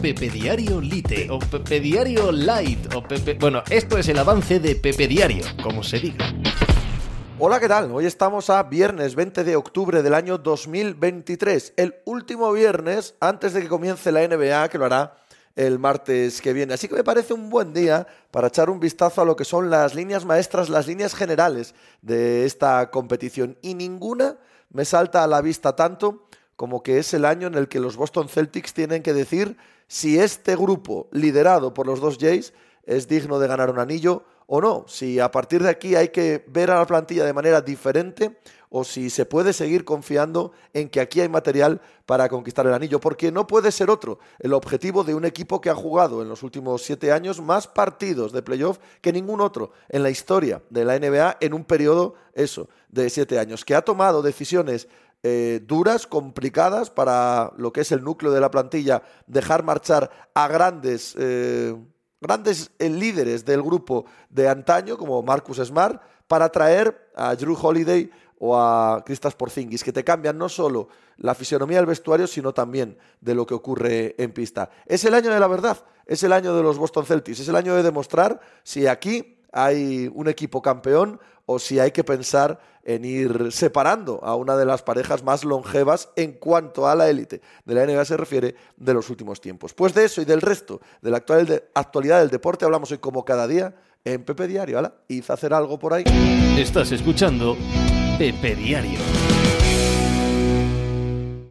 Pepe Diario Lite o Pepe Diario Light o Pepe... Bueno, esto es el avance de Pepe Diario, como se diga. Hola, ¿qué tal? Hoy estamos a viernes 20 de octubre del año 2023, el último viernes antes de que comience la NBA, que lo hará el martes que viene. Así que me parece un buen día para echar un vistazo a lo que son las líneas maestras, las líneas generales de esta competición. Y ninguna me salta a la vista tanto como que es el año en el que los Boston Celtics tienen que decir si este grupo, liderado por los dos Jays, es digno de ganar un anillo o no. Si a partir de aquí hay que ver a la plantilla de manera diferente o si se puede seguir confiando en que aquí hay material para conquistar el anillo, porque no puede ser otro el objetivo de un equipo que ha jugado en los últimos siete años más partidos de playoff que ningún otro en la historia de la NBA en un periodo, eso, de siete años, que ha tomado decisiones eh, duras, complicadas para lo que es el núcleo de la plantilla, dejar marchar a grandes, eh, grandes eh, líderes del grupo de antaño, como Marcus Smart, para traer a Drew Holiday o a Kristaps Porzingis, que te cambian no solo la fisionomía del vestuario, sino también de lo que ocurre en pista. Es el año de la verdad, es el año de los Boston Celtics, es el año de demostrar si aquí hay un equipo campeón o si hay que pensar en ir separando a una de las parejas más longevas en cuanto a la élite de la NBA se refiere de los últimos tiempos. Pues de eso y del resto de la actualidad del deporte hablamos hoy como cada día en Pepe Diario. ¿ala? Hice hacer algo por ahí. Estás escuchando Pepe Diario.